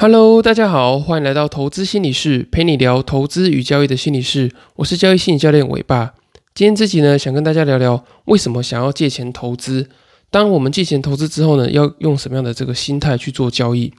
Hello，大家好，欢迎来到投资心理室，陪你聊投资与交易的心理室。我是交易心理教练伟爸。今天这集呢，想跟大家聊聊为什么想要借钱投资。当我们借钱投资之后呢，要用什么样的这个心态去做交易？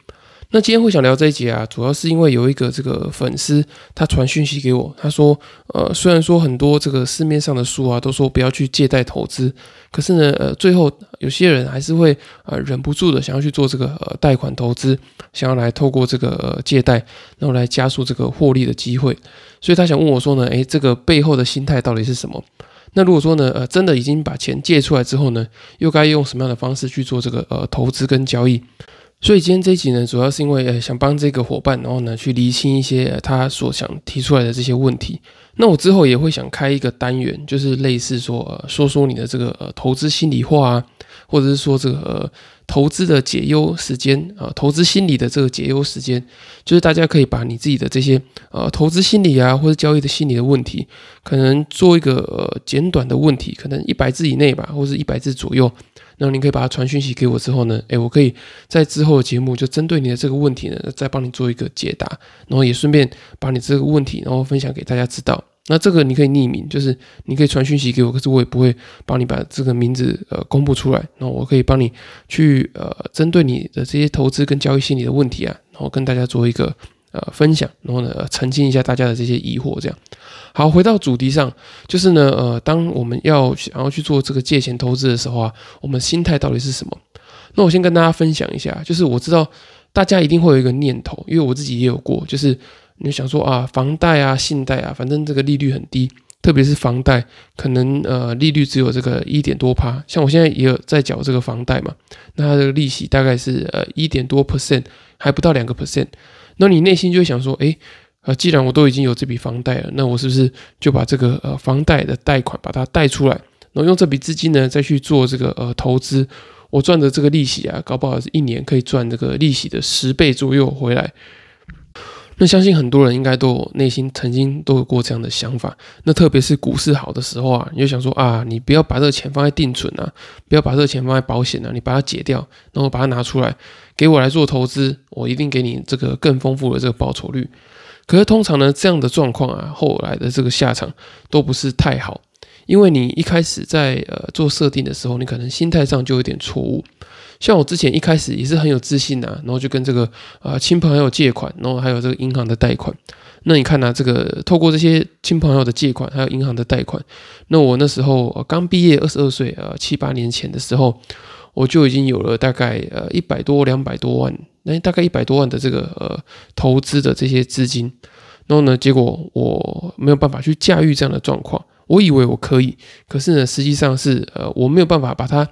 那今天会想聊这一节啊，主要是因为有一个这个粉丝他传讯息给我，他说，呃，虽然说很多这个市面上的书啊都说不要去借贷投资，可是呢，呃，最后有些人还是会呃忍不住的想要去做这个呃贷款投资，想要来透过这个呃借贷，然后来加速这个获利的机会，所以他想问我说呢，诶，这个背后的心态到底是什么？那如果说呢，呃，真的已经把钱借出来之后呢，又该用什么样的方式去做这个呃投资跟交易？所以今天这一集呢，主要是因为呃想帮这个伙伴，然后呢去厘清一些他所想提出来的这些问题。那我之后也会想开一个单元，就是类似说呃说说你的这个呃投资心理话啊，或者是说这个呃投资的解忧时间啊，投资心理的这个解忧时间，就是大家可以把你自己的这些呃投资心理啊，或者交易的心理的问题，可能做一个呃简短的问题，可能一百字以内吧，或者一百字左右。然后您可以把它传讯息给我之后呢，诶，我可以在之后的节目就针对你的这个问题呢，再帮你做一个解答，然后也顺便把你这个问题然后分享给大家知道。那这个你可以匿名，就是你可以传讯息给我，可是我也不会帮你把这个名字呃公布出来。那我可以帮你去呃针对你的这些投资跟交易心理的问题啊，然后跟大家做一个呃分享，然后呢澄清一下大家的这些疑惑，这样。好，回到主题上，就是呢，呃，当我们要想要去做这个借钱投资的时候啊，我们心态到底是什么？那我先跟大家分享一下，就是我知道大家一定会有一个念头，因为我自己也有过，就是你想说啊，房贷啊、信贷啊，反正这个利率很低，特别是房贷，可能呃利率只有这个一点多趴，像我现在也有在缴这个房贷嘛，那它的利息大概是呃一点多 percent，还不到两个 percent，那你内心就会想说，诶。呃，既然我都已经有这笔房贷了，那我是不是就把这个呃房贷的贷款把它贷出来，然后用这笔资金呢再去做这个呃投资？我赚的这个利息啊，搞不好是一年可以赚这个利息的十倍左右回来。那相信很多人应该都有内心曾经都有过这样的想法。那特别是股市好的时候啊，你就想说啊，你不要把这个钱放在定存啊，不要把这个钱放在保险啊，你把它解掉，然后把它拿出来给我来做投资，我一定给你这个更丰富的这个报酬率。可是通常呢，这样的状况啊，后来的这个下场都不是太好，因为你一开始在呃做设定的时候，你可能心态上就有点错误。像我之前一开始也是很有自信啊，然后就跟这个呃亲朋好友借款，然后还有这个银行的贷款。那你看呢，这个透过这些亲朋友的借款，还有银行的贷款，那我那时候刚毕业，二十二岁，呃七八年前的时候，我就已经有了大概呃一百多两百多万。那大概一百多万的这个呃投资的这些资金，然后呢，结果我没有办法去驾驭这样的状况。我以为我可以，可是呢，实际上是呃我没有办法把它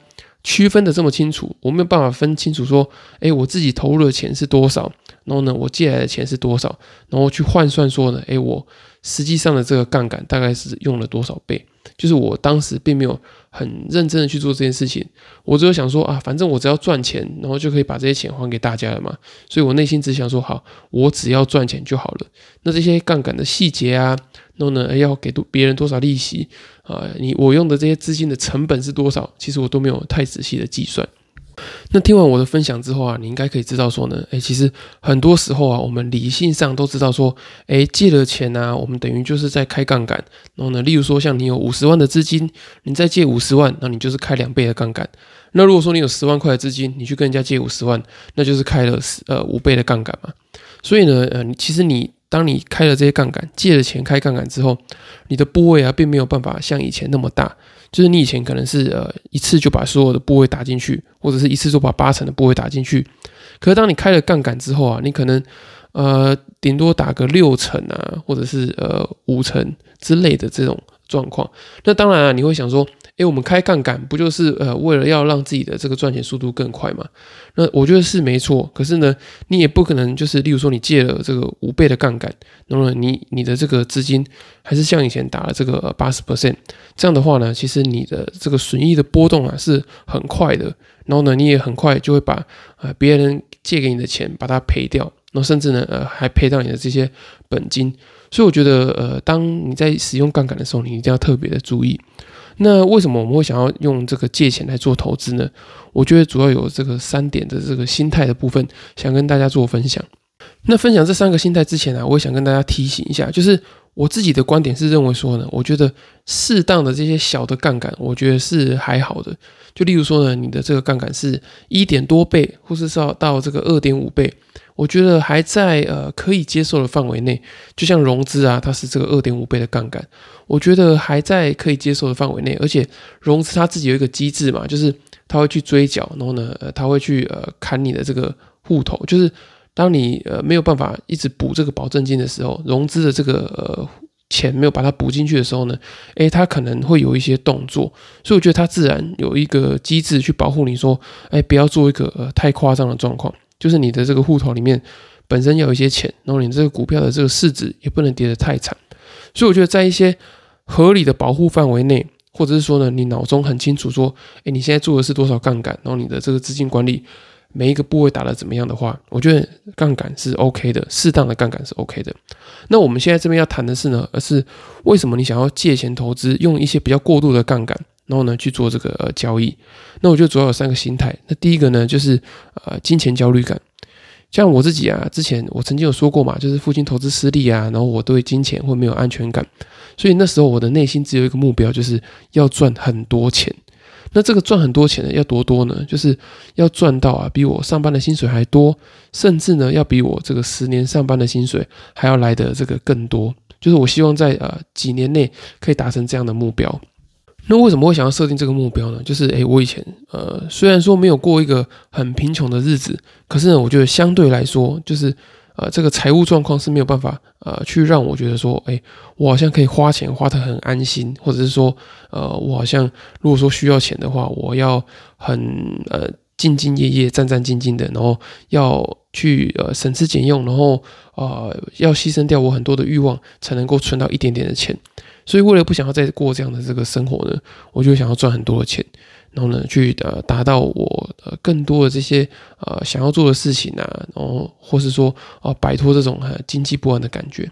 区分的这么清楚，我没有办法分清楚说，哎，我自己投入的钱是多少，然后呢，我借来的钱是多少，然后去换算说呢，哎，我实际上的这个杠杆大概是用了多少倍。就是我当时并没有很认真的去做这件事情，我只有想说啊，反正我只要赚钱，然后就可以把这些钱还给大家了嘛。所以我内心只想说，好，我只要赚钱就好了。那这些杠杆的细节啊，然后呢，要给多别人多少利息啊，你我用的这些资金的成本是多少，其实我都没有太仔细的计算。那听完我的分享之后啊，你应该可以知道说呢，诶，其实很多时候啊，我们理性上都知道说，诶，借了钱啊，我们等于就是在开杠杆。然后呢，例如说像你有五十万的资金，你再借五十万，那你就是开两倍的杠杆。那如果说你有十万块的资金，你去跟人家借五十万，那就是开了十呃五倍的杠杆嘛。所以呢，呃，其实你当你开了这些杠杆，借了钱开杠杆之后，你的部位啊，并没有办法像以前那么大。就是你以前可能是呃一次就把所有的部位打进去，或者是一次就把八成的部位打进去。可是当你开了杠杆之后啊，你可能呃顶多打个六成啊，或者是呃五成之类的这种状况。那当然啊，你会想说。诶，我们开杠杆不就是呃为了要让自己的这个赚钱速度更快嘛？那我觉得是没错。可是呢，你也不可能就是，例如说你借了这个五倍的杠杆，那么你你的这个资金还是像以前打了这个八十 percent，这样的话呢，其实你的这个损益的波动啊是很快的。然后呢，你也很快就会把呃别人借给你的钱把它赔掉，那甚至呢呃还赔到你的这些本金。所以我觉得呃当你在使用杠杆的时候，你一定要特别的注意。那为什么我们会想要用这个借钱来做投资呢？我觉得主要有这个三点的这个心态的部分，想跟大家做分享。那分享这三个心态之前呢，我也想跟大家提醒一下，就是我自己的观点是认为说呢，我觉得适当的这些小的杠杆，我觉得是还好的。就例如说呢，你的这个杠杆是一点多倍，或是到到这个二点五倍，我觉得还在呃可以接受的范围内。就像融资啊，它是这个二点五倍的杠杆，我觉得还在可以接受的范围内。而且融资它自己有一个机制嘛，就是它会去追缴，然后呢，呃它会去呃砍你的这个户头，就是。当你呃没有办法一直补这个保证金的时候，融资的这个呃钱没有把它补进去的时候呢，诶，它可能会有一些动作，所以我觉得它自然有一个机制去保护你说，诶，不要做一个呃太夸张的状况，就是你的这个户头里面本身有一些钱，然后你这个股票的这个市值也不能跌得太惨，所以我觉得在一些合理的保护范围内，或者是说呢，你脑中很清楚说，诶，你现在做的是多少杠杆，然后你的这个资金管理。每一个部位打得怎么样的话，我觉得杠杆是 OK 的，适当的杠杆是 OK 的。那我们现在这边要谈的是呢，而是为什么你想要借钱投资，用一些比较过度的杠杆，然后呢去做这个交易？那我觉得主要有三个心态。那第一个呢，就是呃金钱焦虑感。像我自己啊，之前我曾经有说过嘛，就是父亲投资失利啊，然后我对金钱会没有安全感，所以那时候我的内心只有一个目标，就是要赚很多钱。那这个赚很多钱的要多多呢？就是要赚到啊，比我上班的薪水还多，甚至呢，要比我这个十年上班的薪水还要来的这个更多。就是我希望在呃几年内可以达成这样的目标。那为什么会想要设定这个目标呢？就是诶，我以前呃虽然说没有过一个很贫穷的日子，可是呢，我觉得相对来说就是。呃，这个财务状况是没有办法呃，去让我觉得说，哎，我好像可以花钱花得很安心，或者是说，呃，我好像如果说需要钱的话，我要很呃兢兢业业、战战兢兢的，然后要去呃省吃俭用，然后呃要牺牲掉我很多的欲望，才能够存到一点点的钱。所以为了不想要再过这样的这个生活呢，我就想要赚很多的钱。然后呢，去呃达到我呃更多的这些呃想要做的事情啊，然后或是说啊摆脱这种呃经济不安的感觉，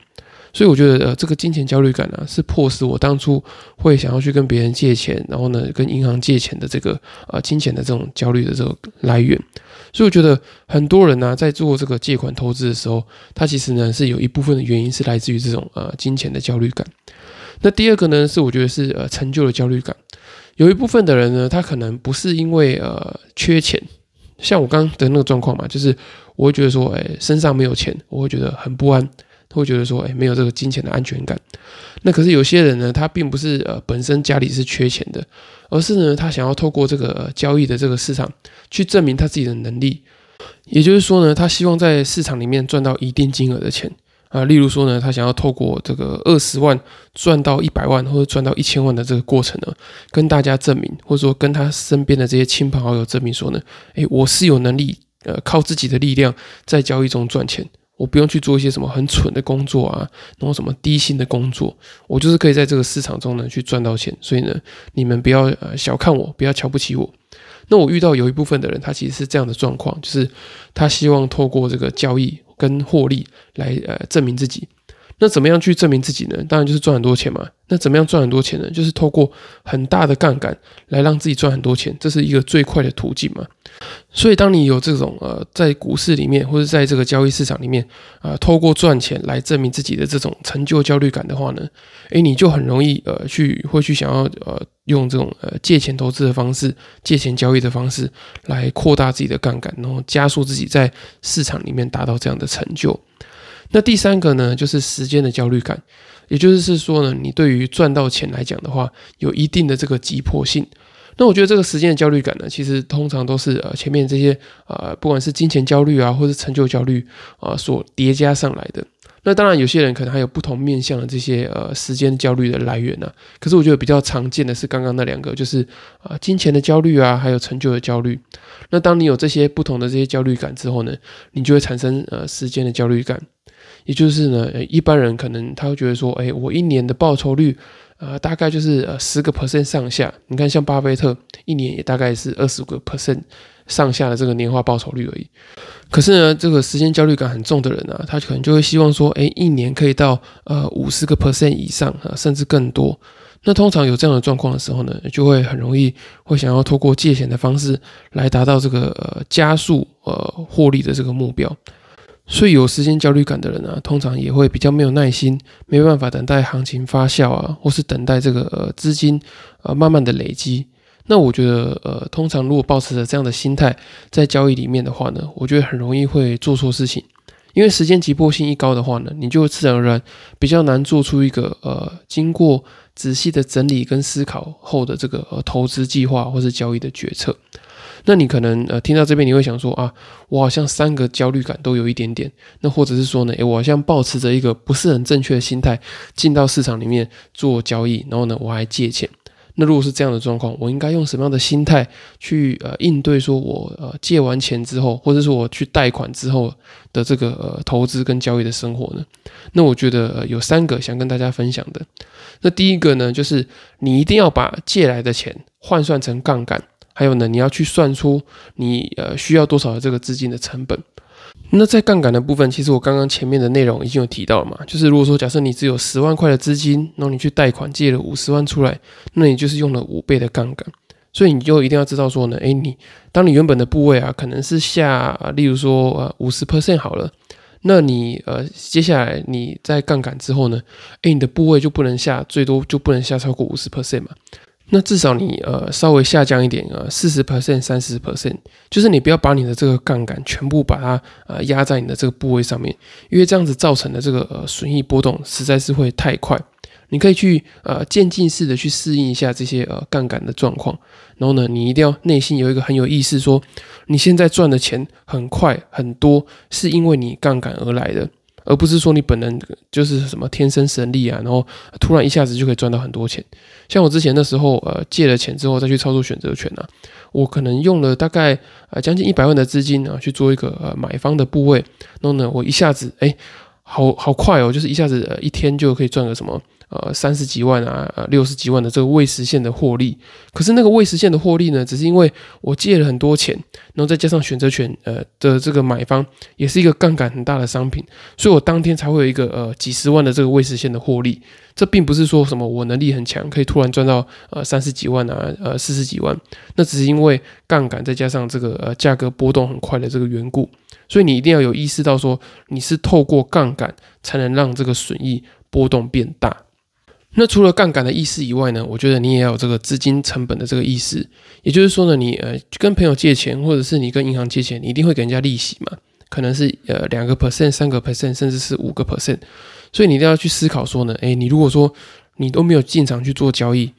所以我觉得呃这个金钱焦虑感呢，是迫使我当初会想要去跟别人借钱，然后呢跟银行借钱的这个呃金钱的这种焦虑的这个来源。所以我觉得很多人呢在做这个借款投资的时候，他其实呢是有一部分的原因是来自于这种呃金钱的焦虑感。那第二个呢是我觉得是呃成就的焦虑感。有一部分的人呢，他可能不是因为呃缺钱，像我刚刚的那个状况嘛，就是我会觉得说，哎，身上没有钱，我会觉得很不安，会觉得说，哎，没有这个金钱的安全感。那可是有些人呢，他并不是呃本身家里是缺钱的，而是呢，他想要透过这个交易的这个市场去证明他自己的能力，也就是说呢，他希望在市场里面赚到一定金额的钱。啊，例如说呢，他想要透过这个二十万赚到一百万，或者赚到一千万的这个过程呢，跟大家证明，或者说跟他身边的这些亲朋好友证明说呢，诶，我是有能力，呃，靠自己的力量在交易中赚钱，我不用去做一些什么很蠢的工作啊，然后什么低薪的工作，我就是可以在这个市场中呢去赚到钱。所以呢，你们不要呃小看我，不要瞧不起我。那我遇到有一部分的人，他其实是这样的状况，就是他希望透过这个交易。跟获利来呃证明自己，那怎么样去证明自己呢？当然就是赚很多钱嘛。那怎么样赚很多钱呢？就是透过很大的杠杆来让自己赚很多钱，这是一个最快的途径嘛。所以当你有这种呃在股市里面或者在这个交易市场里面啊，透过赚钱来证明自己的这种成就焦虑感的话呢，诶，你就很容易呃去会去想要呃用这种呃借钱投资的方式、借钱交易的方式来扩大自己的杠杆，然后加速自己在市场里面达到这样的成就。那第三个呢，就是时间的焦虑感，也就是说呢，你对于赚到钱来讲的话，有一定的这个急迫性。那我觉得这个时间的焦虑感呢，其实通常都是呃前面这些呃不管是金钱焦虑啊，或是成就焦虑啊所叠加上来的。那当然有些人可能还有不同面向的这些呃时间焦虑的来源呢。可是我觉得比较常见的是刚刚那两个，就是啊金钱的焦虑啊，还有成就的焦虑。那当你有这些不同的这些焦虑感之后呢，你就会产生呃时间的焦虑感。也就是呢，一般人可能他会觉得说，哎，我一年的报酬率，呃，大概就是呃十个 percent 上下。你看，像巴菲特一年也大概是二十个 percent 上下的这个年化报酬率而已。可是呢，这个时间焦虑感很重的人啊，他可能就会希望说，哎，一年可以到呃五十个 percent 以上啊，甚至更多。那通常有这样的状况的时候呢，就会很容易会想要透过借钱的方式来达到这个呃加速呃获利的这个目标。所以有时间焦虑感的人啊，通常也会比较没有耐心，没办法等待行情发酵啊，或是等待这个呃资金呃慢慢的累积。那我觉得呃，通常如果保持着这样的心态在交易里面的话呢，我觉得很容易会做错事情。因为时间急迫性一高的话呢，你就自然而然比较难做出一个呃经过仔细的整理跟思考后的这个投资计划或是交易的决策。那你可能呃听到这边你会想说啊，我好像三个焦虑感都有一点点。那或者是说呢，诶，我好像保持着一个不是很正确的心态进到市场里面做交易，然后呢我还借钱。那如果是这样的状况，我应该用什么样的心态去呃应对？说我呃借完钱之后，或者说我去贷款之后的这个呃投资跟交易的生活呢？那我觉得有三个想跟大家分享的。那第一个呢，就是你一定要把借来的钱换算成杠杆，还有呢，你要去算出你呃需要多少的这个资金的成本。那在杠杆的部分，其实我刚刚前面的内容已经有提到了嘛，就是如果说假设你只有十万块的资金，然后你去贷款借了五十万出来，那你就是用了五倍的杠杆，所以你就一定要知道说呢，诶，你当你原本的部位啊，可能是下，例如说呃五十 percent 好了，那你呃接下来你在杠杆之后呢，诶，你的部位就不能下，最多就不能下超过五十 percent 嘛。那至少你呃稍微下降一点啊，四十 percent、三十 percent，就是你不要把你的这个杠杆全部把它呃压在你的这个部位上面，因为这样子造成的这个呃损益波动实在是会太快。你可以去呃渐进式的去适应一下这些呃杠杆的状况，然后呢，你一定要内心有一个很有意识，说你现在赚的钱很快很多，是因为你杠杆而来的。而不是说你本人就是什么天生神力啊，然后突然一下子就可以赚到很多钱。像我之前的时候，呃，借了钱之后再去操作选择权啊，我可能用了大概呃将近一百万的资金啊去做一个呃买方的部位，然后呢，我一下子哎，好好快哦，就是一下子呃一天就可以赚个什么。呃，三十几万啊，呃，六十几万的这个未实现的获利，可是那个未实现的获利呢，只是因为我借了很多钱，然后再加上选择权，呃的这个买方也是一个杠杆很大的商品，所以我当天才会有一个呃几十万的这个未实现的获利。这并不是说什么我能力很强，可以突然赚到呃三十几万啊，呃四十几万，那只是因为杠杆再加上这个呃价格波动很快的这个缘故。所以你一定要有意识到说，你是透过杠杆才能让这个损益波动变大。那除了杠杆的意思以外呢，我觉得你也要有这个资金成本的这个意思。也就是说呢，你呃跟朋友借钱，或者是你跟银行借钱，你一定会给人家利息嘛？可能是呃两个 percent、三个 percent，甚至是五个 percent。所以你一定要去思考说呢，诶，你如果说你都没有进场去做交易，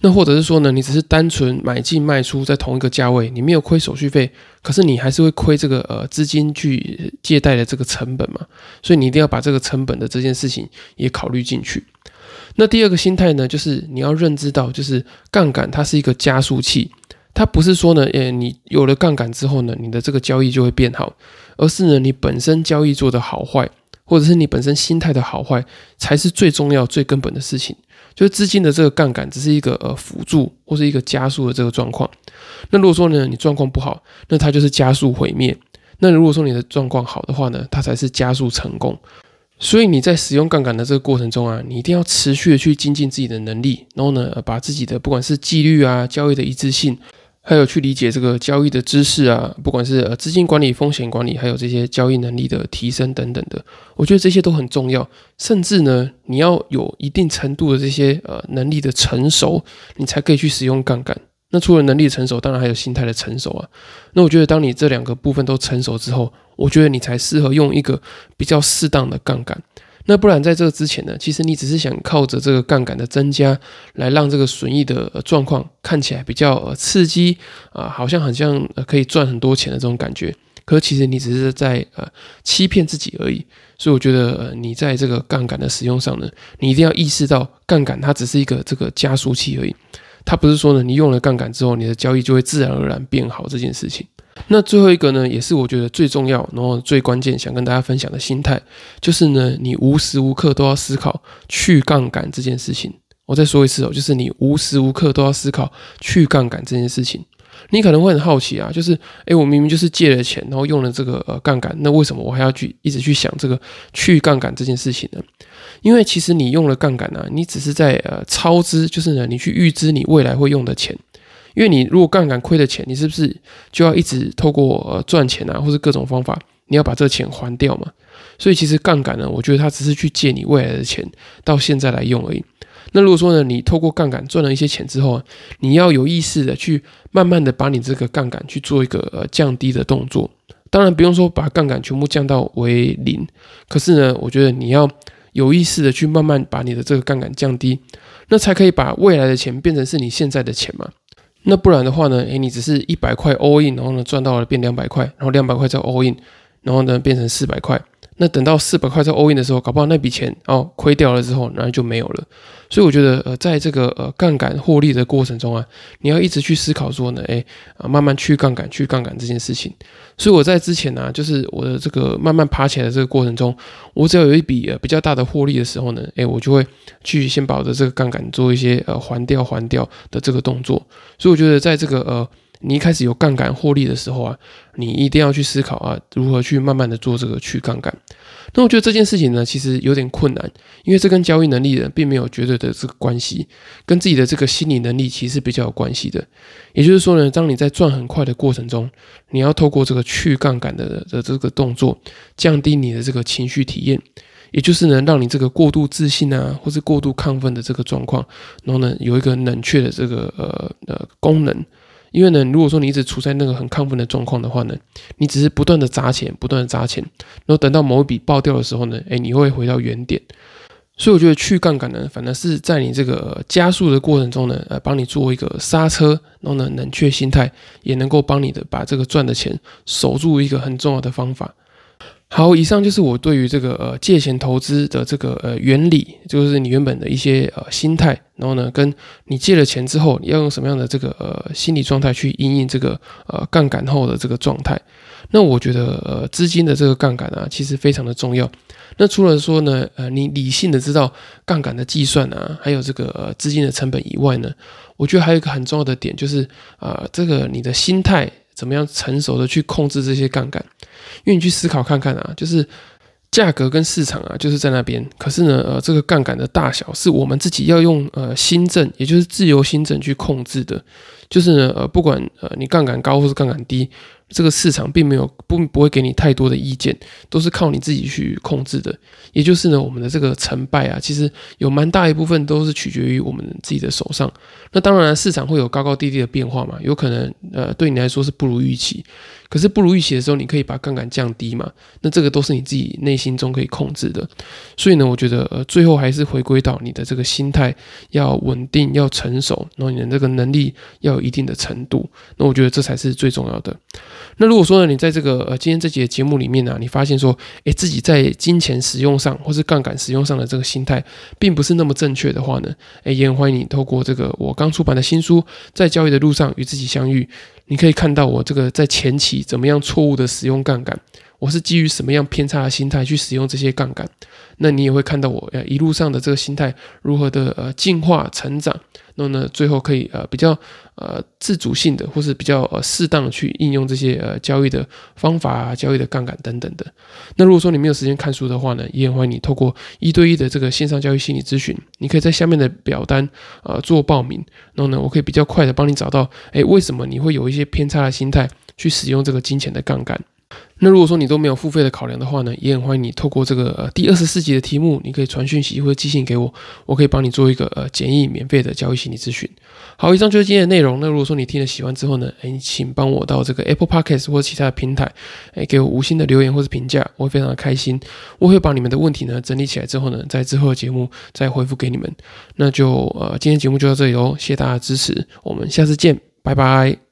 那或者是说呢，你只是单纯买进卖出在同一个价位，你没有亏手续费，可是你还是会亏这个呃资金去借贷的这个成本嘛？所以你一定要把这个成本的这件事情也考虑进去。那第二个心态呢，就是你要认知到，就是杠杆它是一个加速器，它不是说呢，诶，你有了杠杆之后呢，你的这个交易就会变好，而是呢，你本身交易做的好坏，或者是你本身心态的好坏，才是最重要、最根本的事情。就是资金的这个杠杆只是一个呃辅助或是一个加速的这个状况。那如果说呢，你状况不好，那它就是加速毁灭；那如果说你的状况好的话呢，它才是加速成功。所以你在使用杠杆的这个过程中啊，你一定要持续的去精进自己的能力，然后呢，把自己的不管是纪律啊、交易的一致性，还有去理解这个交易的知识啊，不管是呃资金管理、风险管理，还有这些交易能力的提升等等的，我觉得这些都很重要。甚至呢，你要有一定程度的这些呃能力的成熟，你才可以去使用杠杆。那除了能力成熟，当然还有心态的成熟啊。那我觉得，当你这两个部分都成熟之后，我觉得你才适合用一个比较适当的杠杆。那不然在这个之前呢，其实你只是想靠着这个杠杆的增加，来让这个损益的状况看起来比较刺激啊，好像很像可以赚很多钱的这种感觉。可其实你只是在呃欺骗自己而已。所以我觉得，呃，你在这个杠杆的使用上呢，你一定要意识到，杠杆它只是一个这个加速器而已。它不是说呢，你用了杠杆之后，你的交易就会自然而然变好这件事情。那最后一个呢，也是我觉得最重要，然后最关键，想跟大家分享的心态，就是呢，你无时无刻都要思考去杠杆这件事情。我再说一次哦，就是你无时无刻都要思考去杠杆这件事情。你可能会很好奇啊，就是，诶，我明明就是借了钱，然后用了这个呃杠杆，那为什么我还要去一直去想这个去杠杆这件事情呢？因为其实你用了杠杆呢，你只是在呃超支，就是呢你去预支你未来会用的钱。因为你如果杠杆亏的钱，你是不是就要一直透过呃赚钱啊，或者各种方法，你要把这个钱还掉嘛。所以其实杠杆呢，我觉得它只是去借你未来的钱到现在来用而已。那如果说呢，你透过杠杆赚了一些钱之后，你要有意识的去慢慢的把你这个杠杆去做一个呃降低的动作。当然不用说把杠杆全部降到为零，可是呢，我觉得你要有意识的去慢慢把你的这个杠杆降低，那才可以把未来的钱变成是你现在的钱嘛。那不然的话呢，诶，你只是一百块 all in，然后呢赚到了变两百块，然后两百块再 all in，然后呢变成四百块。那等到四百块在 all in 的时候，搞不好那笔钱哦亏掉了之后，然后就没有了。所以我觉得，呃，在这个呃杠杆获利的过程中啊，你要一直去思考说呢，哎啊，慢慢去杠杆，去杠杆这件事情。所以我在之前呢，就是我的这个慢慢爬起来的这个过程中，我只要有一笔呃比较大的获利的时候呢，哎，我就会去先把我的这个杠杆做一些呃还掉还掉的这个动作。所以我觉得，在这个呃。你一开始有杠杆获利的时候啊，你一定要去思考啊，如何去慢慢的做这个去杠杆。那我觉得这件事情呢，其实有点困难，因为这跟交易能力呢并没有绝对的这个关系，跟自己的这个心理能力其实比较有关系的。也就是说呢，当你在赚很快的过程中，你要透过这个去杠杆的的这个动作，降低你的这个情绪体验，也就是呢，让你这个过度自信啊，或是过度亢奋的这个状况，然后呢，有一个冷却的这个呃呃功能。因为呢，如果说你一直处在那个很亢奋的状况的话呢，你只是不断的砸钱，不断的砸钱，然后等到某一笔爆掉的时候呢，哎，你会回到原点。所以我觉得去杠杆呢，反而是在你这个加速的过程中呢，呃，帮你做一个刹车，然后呢，冷却心态，也能够帮你的把这个赚的钱守住一个很重要的方法。好，以上就是我对于这个呃借钱投资的这个呃原理，就是你原本的一些呃心态，然后呢，跟你借了钱之后，你要用什么样的这个呃心理状态去应应这个呃杠杆后的这个状态。那我觉得呃资金的这个杠杆啊，其实非常的重要。那除了说呢，呃你理性的知道杠杆的计算啊，还有这个资金的成本以外呢，我觉得还有一个很重要的点，就是啊这个你的心态怎么样成熟的去控制这些杠杆。因为你去思考看看啊，就是价格跟市场啊，就是在那边。可是呢，呃，这个杠杆的大小是我们自己要用呃新政，也就是自由新政去控制的。就是呢，呃，不管呃你杠杆高或是杠杆低。这个市场并没有不不会给你太多的意见，都是靠你自己去控制的。也就是呢，我们的这个成败啊，其实有蛮大一部分都是取决于我们自己的手上。那当然，市场会有高高低低的变化嘛，有可能呃对你来说是不如预期，可是不如预期的时候，你可以把杠杆降低嘛。那这个都是你自己内心中可以控制的。所以呢，我觉得呃最后还是回归到你的这个心态要稳定、要成熟，然后你的这个能力要有一定的程度。那我觉得这才是最重要的。那如果说呢，你在这个呃今天这节节目里面呢，你发现说，诶，自己在金钱使用上或是杠杆使用上的这个心态，并不是那么正确的话呢，诶，也很欢迎你透过这个我刚出版的新书《在交易的路上与自己相遇》，你可以看到我这个在前期怎么样错误的使用杠杆，我是基于什么样偏差的心态去使用这些杠杆，那你也会看到我呃一路上的这个心态如何的呃进化成长。那么呢，最后可以呃比较呃自主性的，或是比较呃适当的去应用这些呃交易的方法啊、交易的杠杆等等的。那如果说你没有时间看书的话呢，也欢迎你透过一对一的这个线上交易心理咨询，你可以在下面的表单呃做报名。然后呢，我可以比较快的帮你找到，哎，为什么你会有一些偏差的心态去使用这个金钱的杠杆？那如果说你都没有付费的考量的话呢，也很欢迎你透过这个呃第二十四集的题目，你可以传讯息或者寄信给我，我可以帮你做一个呃简易免费的交易心理咨询。好，以上就是今天的内容。那如果说你听了喜欢之后呢，哎，请帮我到这个 Apple Podcast 或者其他的平台，哎，给我五星的留言或者评价，我会非常的开心。我会把你们的问题呢整理起来之后呢，在之后的节目再回复给你们。那就呃今天节目就到这里喽，谢谢大家的支持，我们下次见，拜拜。